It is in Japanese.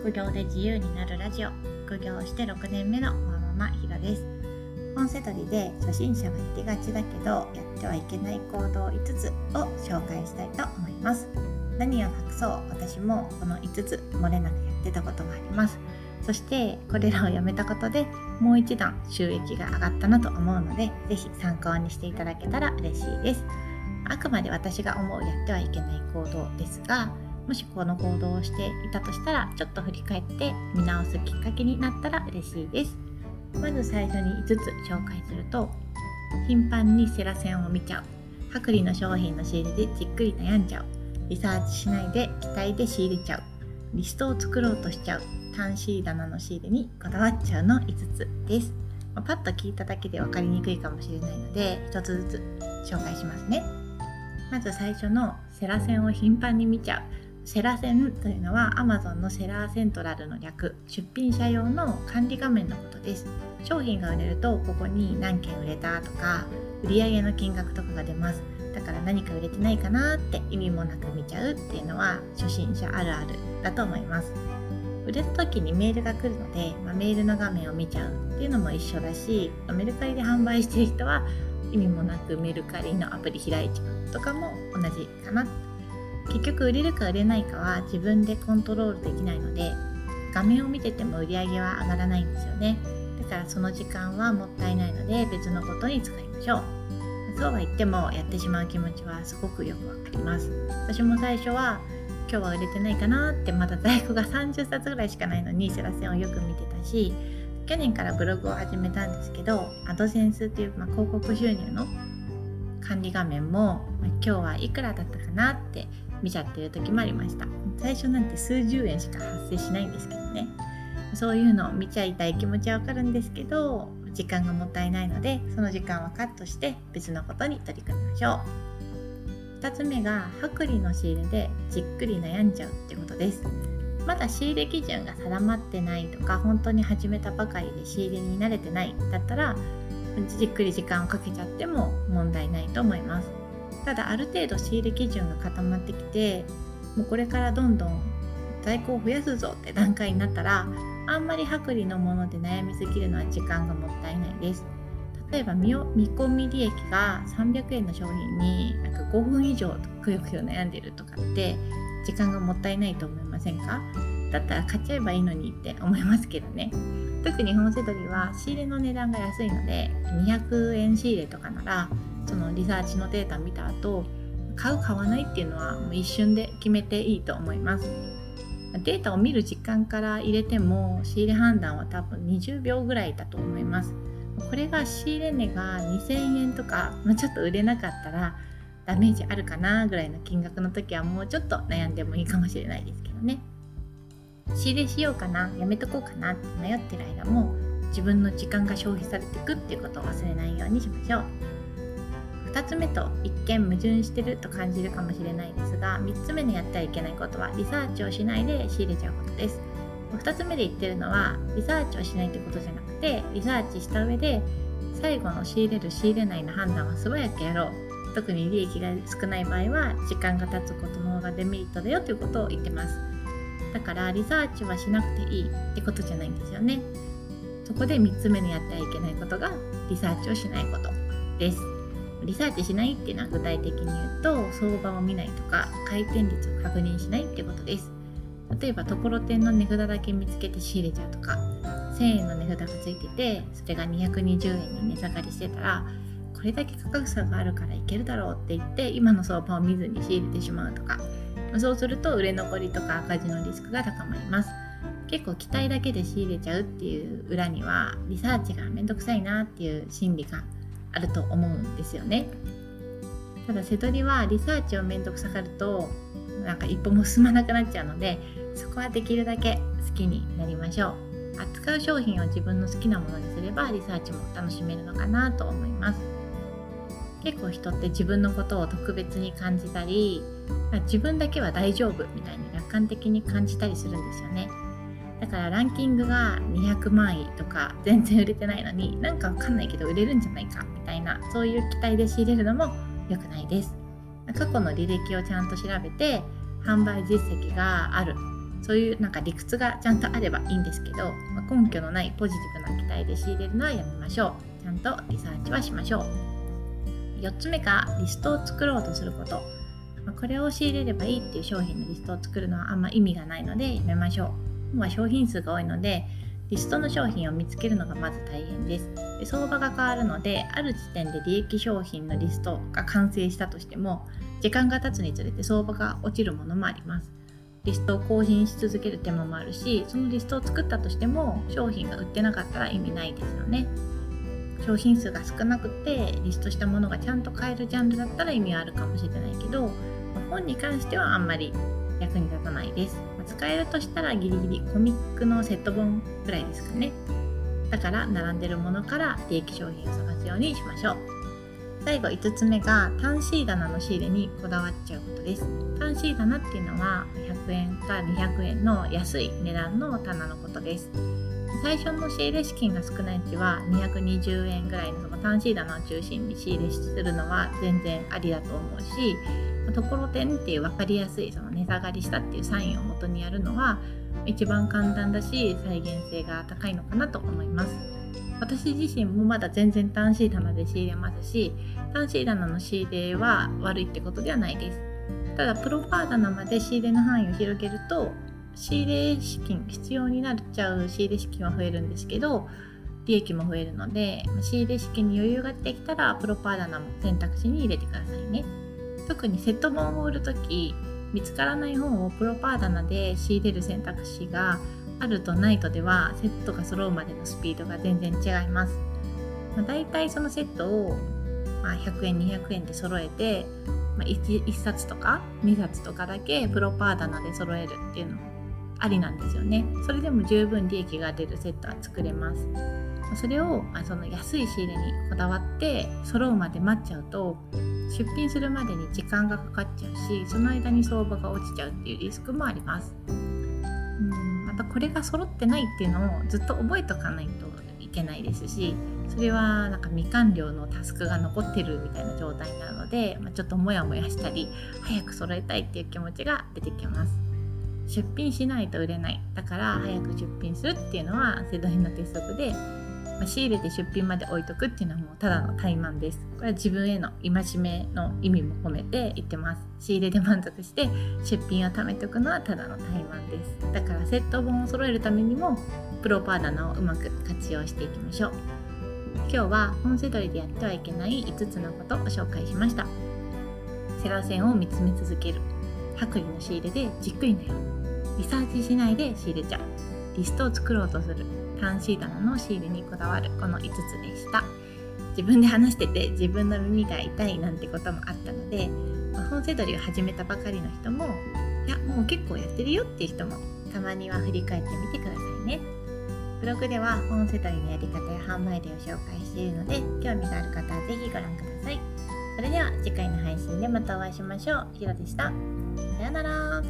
副業で自由になるラジオ。副業して6年目のママひろです。本セドリで初心者がやりがちだけどやってはいけない行動5つを紹介したいと思います。何を隠そう？私もこの5つ漏れなくやってたことがあります。そしてこれらをやめたことでもう一段収益が上がったなと思うので是非参考にしていただけたら嬉しいです。あくまで私が思うやってはいけない行動ですがもしこの行動をしていたとしたらちょっと振り返って見直すきっかけになったら嬉しいです。まず最初に5つ紹介すると頻繁にセラセンを見ちゃう。薄利の商品の仕入れでじっくり悩んじゃう。リサーチしないで期待で仕入れちゃう。リストを作ろうとしちゃう。単シー棚の仕入れにこだわっちゃうの5つです、まあ、パッと聞いただけで分かりにくいかもしれないので1つずつ紹介しますね。まず最初のセラセンを頻繁に見ちゃう。セラセンというのは Amazon のセラーセントラルの略出品者用の管理画面のことです。商品が売れるとここに何件売れたとか売上の金額とかが出ます。だから何か売れてないかなって意味もなく見ちゃうっていうのは初心者あるあるだと思います。売れた時にメールが来るので、まあ、メールの画面を見ちゃうっていうのも一緒だしメルカリで販売してる人は意味もなくメルカリのアプリ開いちゃうとかも同じかな。結局売れるか売れないかは自分でコントロールできないので画面を見てても売り上げは上がらないんですよね。だからその時間はもったいないので別のことに使いましょう。そうは言ってもやってしまう気持ちはすごくよくわかります。私も最初は今日は売れてないかなってまだ在庫が30冊ぐらいしかないのにセラセンをよく見てたし去年からブログを始めたんですけどアドセンスっていう、まあ、広告収入の管理画面も、ま、今日はいくらだったかなって見ちゃってる時もありました。最初なんて数十円しか発生しないんですけどね。そういうのを見ちゃいたい気持ちはわかるんですけど時間がもったいないのでその時間はカットして別のことに取り組みましょう。2つ目が薄利の仕入れでじっくり悩んじゃうってことです。まだ仕入れ基準が定まってないとか本当に始めたばかりで仕入れに慣れてないだったらじっくり時間をかけちゃっても問題ないと思います。ただある程度仕入れ基準が固まってきてもうこれからどんどん在庫を増やすぞって段階になったらあんまり薄利のもので悩みすぎるのは時間がもったいないです。例えば見込み利益が300円の商品になんか5分以上くよくよ悩んでるとかって時間がもったいないと思いませんか？だったら買っちゃえばいいのにって思いますけどね。特に本セドリは仕入れの値段が安いので200円仕入れとかならそのリサーチのデータ見た後買う買わないっていうのはもう一瞬で決めていいと思います。データを見る時間から入れても仕入れ判断は多分20秒ぐらいだと思います。これが仕入れ値が2000円とか、まあ、ちょっと売れなかったらダメージあるかなぐらいの金額の時はもうちょっと悩んでもいいかもしれないですけどね。仕入れしようかなやめとこうかなって迷ってる間も自分の時間が消費されていくっていうことを忘れないようにしましょう。2つ目と一見矛盾してると感じるかもしれないですが3つ目にやってはいけないことはリサーチをしないで仕入れちゃうことです。2つ目で言ってるのはリサーチをしないってことじゃなくてリサーチした上で最後の仕入れる仕入れないの判断は素早くやろう。特に利益が少ない場合は時間が経つことの方がデメリットだよということを言ってます。だからリサーチはしなくていいってことじゃないんですよね。そこで3つ目にやってはいけないことがリサーチをしないことです。リサーチしないっていうのは具体的に言うと相場を見ないとか回転率を確認しないってことです。例えばところてんの値札だけ見つけて仕入れちゃうとか1000円の値札がついててそれが220円に値下がりしてたらこれだけ価格差があるからいけるだろうって言って今の相場を見ずに仕入れてしまうとかそうすると売れ残りとか赤字のリスクが高まります。結構期待だけで仕入れちゃうっていう裏にはリサーチがめんどくさいなっていう心理があると思うんですよね。ただ瀬戸りはリサーチをめんどくさがるとなんか一歩も進まなくなっちゃうのでそこはできるだけ好きになりましょう。扱う商品を自分の好きなものにすればリサーチも楽しめるのかなと思います。結構人って自分のことを特別に感じたり自分だけは大丈夫みたいに楽観的に感じたりするんですよね。からランキングが200万位とか全然売れてないのになんかわかんないけど売れるんじゃないかみたいなそういう期待で仕入れるのも良くないです。過去の履歴をちゃんと調べて販売実績がある。そういうなんか理屈がちゃんとあればいいんですけど、まあ、根拠のないポジティブな期待で仕入れるのはやめましょう。ちゃんとリサーチはしましょう。4つ目がリストを作ろうとすること。まこれを仕入れればいいっていう商品のリストを作るのはあんま意味がないのでやめましょう。今商品数が多いのでリストの商品を見つけるのがまず大変です。で相場が変わるのである時点で利益商品のリストが完成したとしても時間が経つにつれて相場が落ちるものもあります。リストを更新し続ける手間もあるしそのリストを作ったとしても商品が売ってなかったら意味ないですよね。商品数が少なくてリストしたものがちゃんと買えるジャンルだったら意味はあるかもしれないけど本に関してはあんまり役に立たないです。使えるとしたらギリギリコミックのセット本ぐらいですかね。だから並んでるものから利益商品を探すようにしましょう。最後5つ目が単 C 棚の仕入れにこだわっちゃうことです。単 C 棚っていうのは100円か200円の安い値段の棚のことです。最初の仕入れ資金が少ないうちは220円ぐらいのその単 C 棚を中心に仕入れするのは全然ありだと思うしところてんっていう分かりやすいその値下がりしたっていうサインを元にやるのは一番簡単だし再現性が高いのかなと思います私自身もまだ全然単シー棚で仕入れますし単シー棚の仕入れは悪いってことではないですただプロパー棚まで仕入れの範囲を広げると仕入れ資金必要になっちゃう仕入れ資金は増えるんですけど利益も増えるので仕入れ資金に余裕ができたらプロパー棚も選択肢に入れてくださいね。特にセット本を売る時見つからない本をプロパー棚で仕入れる選択肢があるとないとではセットが揃うまでのスピードが全然違います。まあ、大体そのセットを、まあ、100円200円で揃えて、まあ1、1, 冊とか2冊とかだけプロパー棚で揃えるっていうのもありなんですよね。それでも十分利益が出るセットは作れます。それをその安い仕入れにこだわって揃うまで待っちゃうと出品するまでに時間がかかっちゃうしその間に相場が落ちちゃうっていうリスクもあります。うんまたこれが揃ってないっていうのをずっと覚えとかないといけないですしそれはなんか未完了のタスクが残ってるみたいな状態なので、まあ、ちょっとモヤモヤしたり早く揃えたいっていう気持ちが出てきます。出品しないと売れない。だから早く出品するっていうのは世代の鉄則でま、仕入れて出品まで置いとくっていうのはもうただの怠慢です。これは自分への戒めの意味も込めて言ってます。仕入れで満足して出品を貯めておくのはただの怠慢です。だからセット本を揃えるためにもプロパー棚をうまく活用していきましょう。今日は本セドリでやってはいけない5つのことを紹介しました。セラ線を見つめ続ける。薄利の仕入れでじっくり悩む。リサーチしないで仕入れちゃう。リストを作ろうとする。単シー棚の仕入れにこだわるこの5つでした自分で話してて自分の耳が痛いなんてこともあったので、ま、本セドリを始めたばかりの人もいやもう結構やってるよっていう人もたまには振り返ってみてくださいねブログでは本セドリのやり方や販売例を紹介しているので興味がある方は是非ご覧くださいそれでは次回の配信でまたお会いしましょう。ひろでした。さようなら。